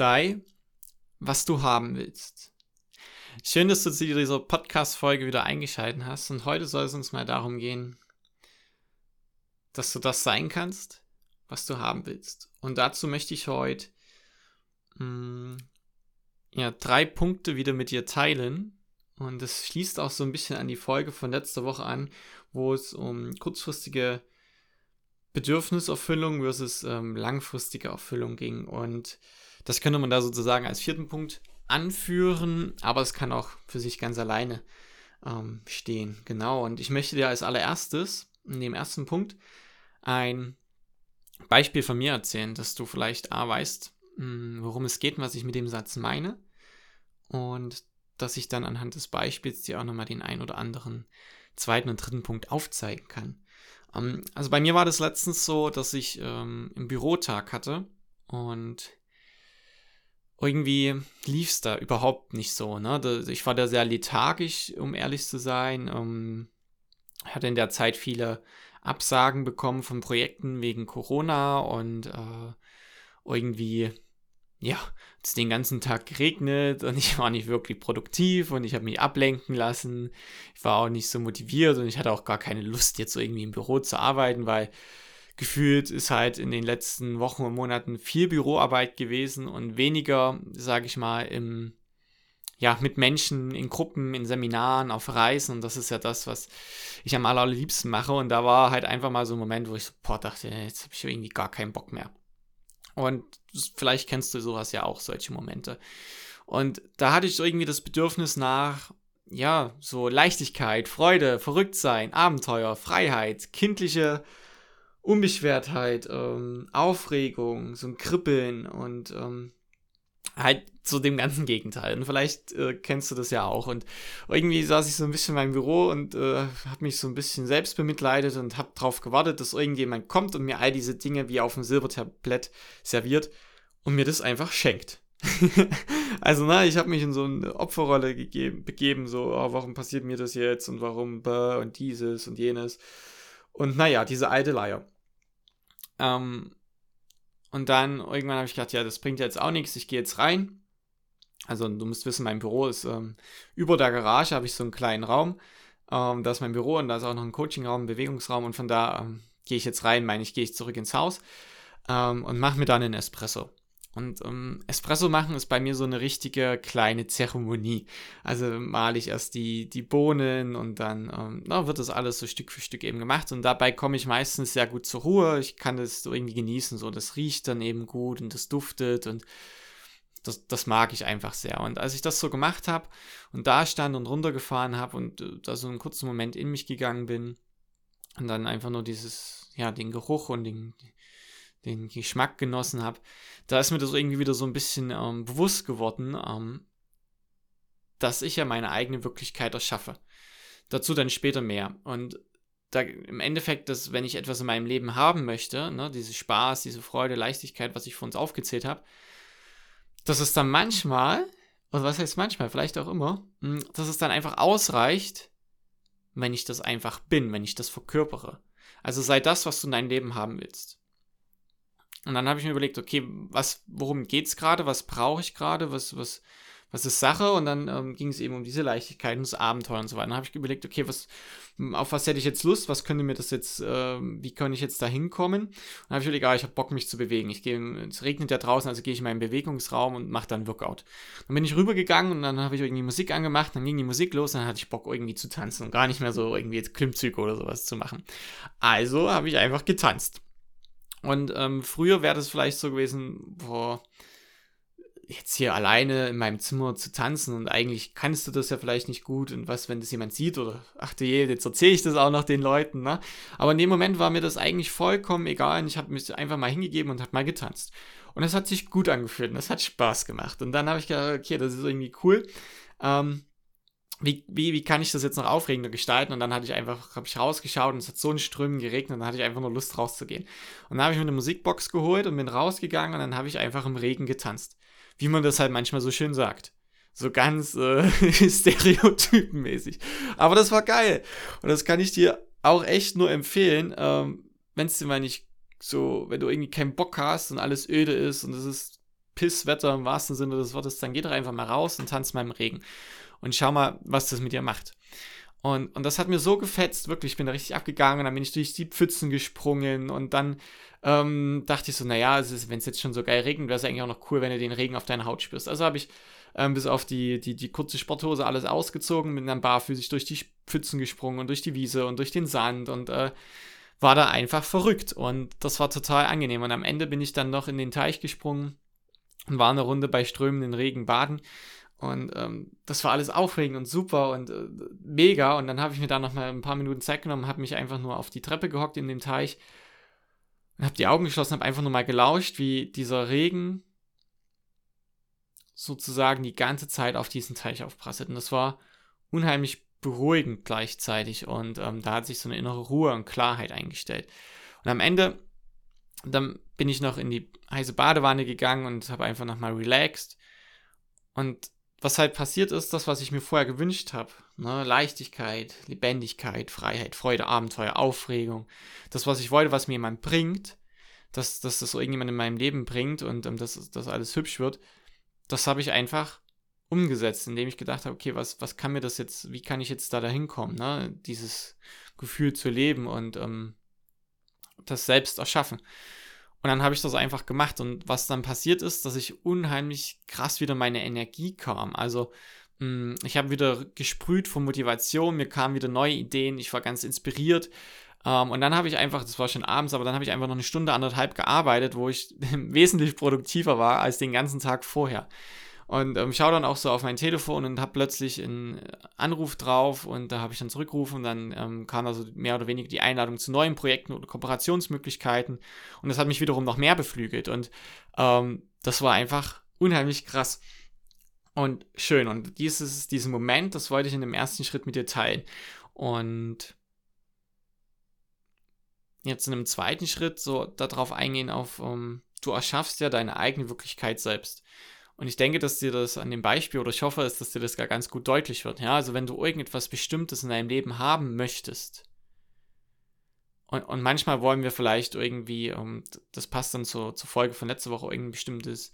Sei, was du haben willst. Schön, dass du zu dieser Podcast-Folge wieder eingeschaltet hast und heute soll es uns mal darum gehen, dass du das sein kannst, was du haben willst. Und dazu möchte ich heute mh, hm, ja, drei Punkte wieder mit dir teilen. Und das schließt auch so ein bisschen an die Folge von letzter Woche an, wo es um kurzfristige Bedürfniserfüllung versus ähm, langfristige Erfüllung ging. Und das könnte man da sozusagen als vierten Punkt anführen, aber es kann auch für sich ganz alleine ähm, stehen. Genau. Und ich möchte dir als allererstes in dem ersten Punkt ein Beispiel von mir erzählen, dass du vielleicht A weißt, mh, hm, worum es geht und was ich mit dem Satz meine. Und dass ich dann anhand des Beispiels dir auch nochmal den ein oder anderen zweiten und dritten Punkt aufzeigen kann. Ähm, also bei mir war das letztens so, dass ich ähm, im Bürotag hatte und irgendwie lief es da überhaupt nicht so. Ne? Ich war da sehr lethargisch, um ehrlich zu sein. Ähm, hatte in der Zeit viele Absagen bekommen von Projekten wegen Corona und äh, irgendwie, ja, es den ganzen Tag geregnet und ich war nicht wirklich produktiv und ich habe mich ablenken lassen. Ich war auch nicht so motiviert und ich hatte auch gar keine Lust, jetzt so irgendwie im Büro zu arbeiten, weil gefühlt ist halt in den letzten Wochen und Monaten viel Büroarbeit gewesen und weniger, sage ich mal, im, ja, mit Menschen in Gruppen, in Seminaren, auf Reisen. Und das ist ja das, was ich am allerliebsten mache. Und da war halt einfach mal so ein Moment, wo ich so, boah, dachte, jetzt habe ich irgendwie gar keinen Bock mehr. Und vielleicht kennst du sowas ja auch, solche Momente. Und da hatte ich irgendwie das Bedürfnis nach, ja, so Leichtigkeit, Freude, Verrücktsein, Abenteuer, Freiheit, kindliche Unbeschwertheit, ähm, Aufregung, so ein Kribbeln und ähm, halt so dem ganzen Gegenteil. Und vielleicht äh, kennst du das ja auch. Und irgendwie saß ich so ein bisschen in meinem Büro und äh, habe mich so ein bisschen selbst bemitleidet und habe darauf gewartet, dass irgendjemand kommt und mir all diese Dinge wie auf dem Silbertablett serviert und mir das einfach schenkt. also, na, ich habe mich in so eine Opferrolle gegeben, begeben, so, oh, warum passiert mir das jetzt und warum bäh, und dieses und jenes. Und naja, diese alte Leier. Ähm, und dann irgendwann habe ich gedacht, ja, das bringt jetzt auch nichts, ich gehe jetzt rein. Also du musst wissen, mein Büro ist ähm, über der Garage, habe ich so einen kleinen Raum. Ähm, da ist mein Büro und da ist auch noch ein Coachingraum, ein Bewegungsraum und von da ähm, gehe ich jetzt rein, meine ich, gehe ich zurück ins Haus ähm, und mache mir dann einen Espresso. Und ähm, Espresso machen ist bei mir so eine richtige kleine Zeremonie. Also male ich erst die, die Bohnen und dann ähm, na, wird das alles so Stück für Stück eben gemacht. Und dabei komme ich meistens sehr gut zur Ruhe. Ich kann das so irgendwie genießen. So, das riecht dann eben gut und das duftet und das, das mag ich einfach sehr. Und als ich das so gemacht habe und da stand und runtergefahren habe und äh, da so einen kurzen Moment in mich gegangen bin und dann einfach nur dieses, ja, den Geruch und den, den Geschmack genossen habe, da ist mir das irgendwie wieder so ein bisschen ähm, bewusst geworden, ähm, dass ich ja meine eigene Wirklichkeit erschaffe. Dazu dann später mehr. Und da im Endeffekt, dass wenn ich etwas in meinem Leben haben möchte, ne, diese Spaß, diese Freude, Leichtigkeit, was ich vor uns aufgezählt habe, dass es dann manchmal, oder was heißt manchmal, vielleicht auch immer, hm, dass es dann einfach ausreicht, wenn ich das einfach bin, wenn ich das verkörpere. Also sei das, was du in deinem Leben haben willst. Und dann habe ich mir überlegt, okay, was, worum geht es gerade, was brauche ich gerade, was, was, was ist Sache? Und dann ähm, ging es eben um diese Leichtigkeit und das Abenteuer und so weiter. Dann habe ich überlegt, okay, was, auf was hätte ich jetzt Lust? Was könnte mir das jetzt, äh, wie kann ich jetzt da hinkommen? Und dann habe ich überlegt, ah, ich habe Bock, mich zu bewegen. Ich gehe, es regnet ja draußen, also gehe ich in meinen Bewegungsraum und mache dann Workout. Dann bin ich rübergegangen und dann habe ich irgendwie Musik angemacht, dann ging die Musik los, und dann hatte ich Bock, irgendwie zu tanzen und gar nicht mehr so irgendwie jetzt Klimmzüge oder sowas zu machen. Also habe ich einfach getanzt. Und ähm, früher wäre das vielleicht so gewesen, boah, jetzt hier alleine in meinem Zimmer zu tanzen und eigentlich kannst du das ja vielleicht nicht gut und was, wenn das jemand sieht oder ach du je, jetzt erzähle ich das auch noch den Leuten, ne? Aber in dem Moment war mir das eigentlich vollkommen egal und ich habe mich einfach mal hingegeben und habe mal getanzt. Und es hat sich gut angefühlt und es hat Spaß gemacht. Und dann habe ich gedacht, okay, das ist irgendwie cool. Ähm, wie, wie, wie kann ich das jetzt noch aufregender gestalten? Und dann hatte ich einfach, habe ich rausgeschaut und es hat so in Strömen geregnet und dann hatte ich einfach nur Lust rauszugehen. Und dann habe ich mir eine Musikbox geholt und bin rausgegangen und dann habe ich einfach im Regen getanzt. Wie man das halt manchmal so schön sagt. So ganz äh, stereotypenmäßig. Aber das war geil. Und das kann ich dir auch echt nur empfehlen, ähm, wenn es dir mal nicht so, wenn du irgendwie keinen Bock hast und alles öde ist und es ist Pisswetter im wahrsten Sinne des Wortes, dann geh doch einfach mal raus und tanz mal im Regen und schau mal, was das mit dir macht. Und, und das hat mir so gefetzt, wirklich, ich bin da richtig abgegangen und dann bin ich durch die Pfützen gesprungen und dann ähm, dachte ich so, naja, wenn es jetzt schon so geil regnet, wäre es eigentlich auch noch cool, wenn du den Regen auf deiner Haut spürst. Also habe ich ähm, bis auf die, die, die kurze Sporthose alles ausgezogen, bin dann barfüßig durch die Pfützen gesprungen und durch die Wiese und durch den Sand und äh, war da einfach verrückt und das war total angenehm. Und am Ende bin ich dann noch in den Teich gesprungen und war eine Runde bei strömenden Regen baden und ähm, das war alles aufregend und super und äh, mega. Und dann habe ich mir da noch mal ein paar Minuten Zeit genommen, habe mich einfach nur auf die Treppe gehockt in dem Teich und habe die Augen geschlossen, habe einfach nur mal gelauscht, wie dieser Regen sozusagen die ganze Zeit auf diesen Teich aufprasselt. Und das war unheimlich beruhigend gleichzeitig. Und ähm, da hat sich so eine innere Ruhe und Klarheit eingestellt. Und am Ende, dann bin ich noch in die heiße Badewanne gegangen und habe einfach nochmal relaxed. Und was halt passiert ist, das, was ich mir vorher gewünscht habe. Ne? Leichtigkeit, Lebendigkeit, Freiheit, Freude, Abenteuer, Aufregung. Das, was ich wollte, was mir jemand bringt, dass, dass das irgendjemand in meinem Leben bringt und um, dass das alles hübsch wird, das habe ich einfach umgesetzt, indem ich gedacht habe, okay, was, was kann mir das jetzt, wie kann ich jetzt da dahin kommen, ne? dieses Gefühl zu leben und ähm, das selbst erschaffen. Und dann habe ich das einfach gemacht. Und was dann passiert ist, dass ich unheimlich krass wieder meine Energie kam. Also mh, hm, ich habe wieder gesprüht von Motivation, mir kamen wieder neue Ideen, ich war ganz inspiriert. Ähm, und dann habe ich einfach, das war schon abends, aber dann habe ich einfach noch eine Stunde, anderthalb gearbeitet, wo ich wesentlich produktiver war als den ganzen Tag vorher. Und ähm, schaue dann auch so auf mein Telefon und habe plötzlich einen Anruf drauf und da habe ich dann zurückgerufen. Und dann ähm, kam also mehr oder weniger die Einladung zu neuen Projekten oder Kooperationsmöglichkeiten. Und das hat mich wiederum noch mehr beflügelt und ähm, das war einfach unheimlich krass und schön. Und dieses, diesen Moment, das wollte ich in dem ersten Schritt mit dir teilen. Und jetzt in einem zweiten Schritt so darauf eingehen auf, um, ähm, du erschaffst ja deine eigene Wirklichkeit selbst. Und ich denke, dass dir das an dem Beispiel, oder ich hoffe, dass dir das gar ganz gut deutlich wird. Ja, also wenn du irgendetwas Bestimmtes in deinem Leben haben möchtest, und, und manchmal wollen wir vielleicht irgendwie, um, ähm, das passt dann zur, zur Folge von letzter Woche, irgendein bestimmtes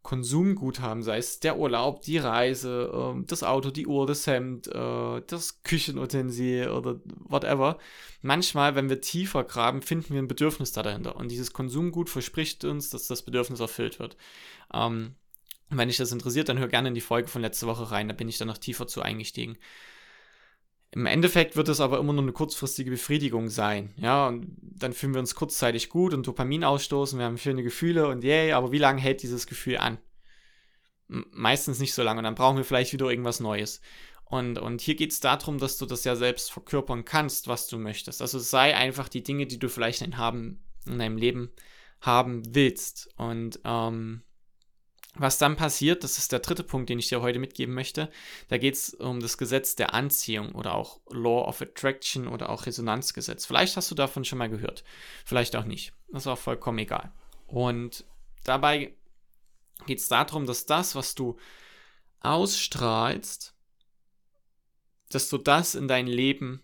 Konsumgut haben, sei es der Urlaub, die Reise, ähm, das Auto, die Uhr, das Hemd, äh, das Küchenutensil oder whatever. Manchmal, wenn wir tiefer graben, finden wir ein Bedürfnis da dahinter. Und dieses Konsumgut verspricht uns, dass das Bedürfnis erfüllt wird. Ähm, und wenn dich das interessiert, dann hör gerne in die Folge von letzter Woche rein, da bin ich dann noch tiefer zu eingestiegen. Im Endeffekt wird es aber immer nur eine kurzfristige Befriedigung sein. Ja, und dann fühlen wir uns kurzzeitig gut und Dopamin ausstoßen, wir haben schöne Gefühle und yay, aber wie lange hält dieses Gefühl an? Meistens nicht so lange und dann brauchen wir vielleicht wieder irgendwas Neues. Und, und hier geht es darum, dass du das ja selbst verkörpern kannst, was du möchtest. Also sei einfach die Dinge, die du vielleicht in, haben, in deinem Leben haben willst. Und ähm, was dann passiert, das ist der dritte Punkt, den ich dir heute mitgeben möchte. Da geht es um das Gesetz der Anziehung oder auch Law of Attraction oder auch Resonanzgesetz. Vielleicht hast du davon schon mal gehört, vielleicht auch nicht. Das ist auch vollkommen egal. Und dabei geht es darum, dass das, was du ausstrahlst, dass du das in dein Leben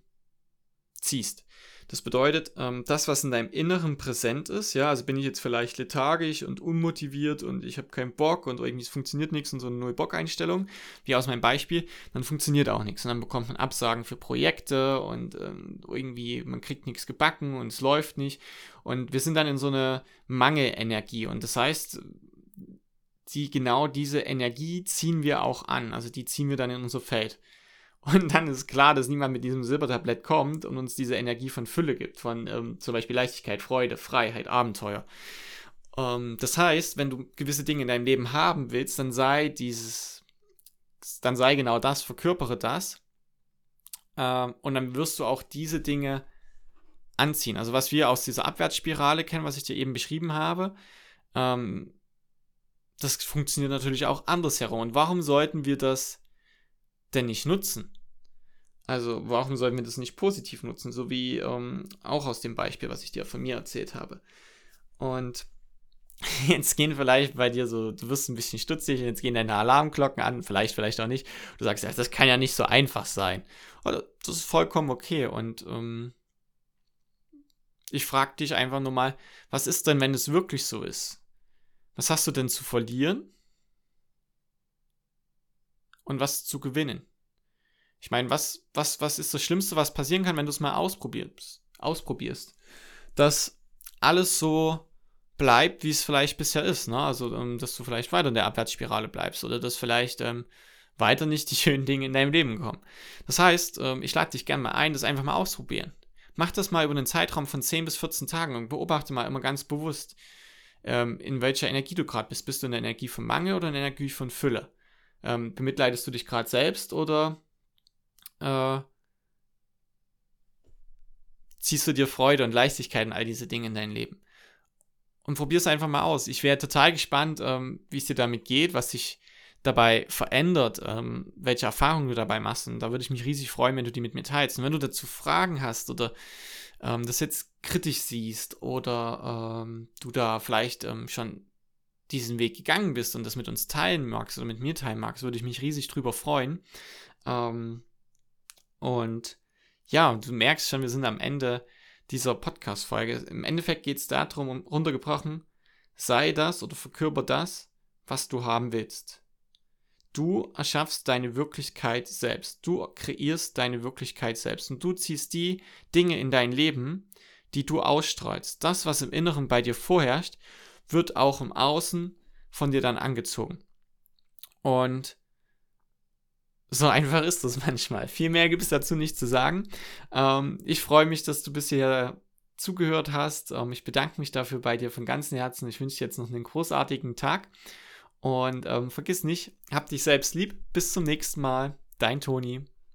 ziehst. Das bedeutet, ähm, das, was in deinem Inneren präsent ist, ja, also bin ich jetzt vielleicht lethargisch und unmotiviert und ich habe keinen Bock und irgendwie es funktioniert nichts und so eine Null-Bock-Einstellung, wie aus meinem Beispiel, dann funktioniert auch nichts. Und dann bekommt man Absagen für Projekte und ähm, irgendwie man kriegt nichts gebacken und es läuft nicht. Und wir sind dann in so eine Mangelenergie. Und das heißt, die, genau diese Energie ziehen wir auch an. Also die ziehen wir dann in unser Feld. Und dann ist klar, dass niemand mit diesem Silbertablett kommt und uns diese Energie von Fülle gibt, von ähm, zum Beispiel Leichtigkeit, Freude, Freiheit, Abenteuer. Ähm, das heißt, wenn du gewisse Dinge in deinem Leben haben willst, dann sei dieses, dann sei genau das, verkörpere das. Ähm, und dann wirst du auch diese Dinge anziehen. Also was wir aus dieser Abwärtsspirale kennen, was ich dir eben beschrieben habe, ähm, das funktioniert natürlich auch andersherum. Und warum sollten wir das denn nicht nutzen? Also warum sollten wir das nicht positiv nutzen, so wie ähm, auch aus dem Beispiel, was ich dir von mir erzählt habe. Und jetzt gehen vielleicht bei dir so, du wirst ein bisschen stutzig, jetzt gehen deine Alarmglocken an, vielleicht, vielleicht auch nicht. Du sagst, ja, das kann ja nicht so einfach sein. Oder das ist vollkommen okay. Und ähm, ich frage dich einfach nur mal, was ist denn, wenn es wirklich so ist? Was hast du denn zu verlieren? Und was zu gewinnen? Ich meine, was, was, was ist das Schlimmste, was passieren kann, wenn du es mal ausprobierst? ausprobierst? Dass alles so bleibt, wie es vielleicht bisher ist. Ne? Also, ähm, dass du vielleicht weiter in der Abwärtsspirale bleibst oder dass vielleicht ähm, weiter nicht die schönen Dinge in deinem Leben kommen. Das heißt, ähm, ich lade dich gerne mal ein, das einfach mal ausprobieren. Mach das mal über einen Zeitraum von 10 bis 14 Tagen und beobachte mal immer ganz bewusst, ähm, in welcher Energie du gerade bist. Bist du in der Energie von Mangel oder in der Energie von Fülle? Ähm, bemitleidest du dich gerade selbst oder äh, ziehst du dir Freude und Leichtigkeit in all diese Dinge in dein Leben? Und probier es einfach mal aus. Ich wäre total gespannt, ähm, wie es dir damit geht, was sich dabei verändert, ähm, welche Erfahrungen du dabei machst. Und da würde ich mich riesig freuen, wenn du die mit mir teilst. Und wenn du dazu Fragen hast oder ähm, das jetzt kritisch siehst oder ähm, du da vielleicht ähm, schon diesen Weg gegangen bist und das mit uns teilen magst oder mit mir teilen magst, würde ich mich riesig drüber freuen. Ähm, und ja, du merkst schon, wir sind am Ende dieser Podcast-Folge. Im Endeffekt geht es darum, um, runtergebrochen, sei das oder verkörper das, was du haben willst. Du erschaffst deine Wirklichkeit selbst. Du kreierst deine Wirklichkeit selbst. Und du ziehst die Dinge in dein Leben, die du ausstrahlst. Das, was im Inneren bei dir vorherrscht, wird auch im Außen von dir dann angezogen. Und so einfach ist das manchmal. Viel mehr gibt es dazu nicht zu sagen. Ähm, ich freue mich, dass du bisher zugehört hast. Ähm, ich bedanke mich dafür bei dir von ganzem Herzen. Ich wünsche dir jetzt noch einen großartigen Tag. Und ähm, vergiss nicht, hab dich selbst lieb. Bis zum nächsten Mal. Dein Toni.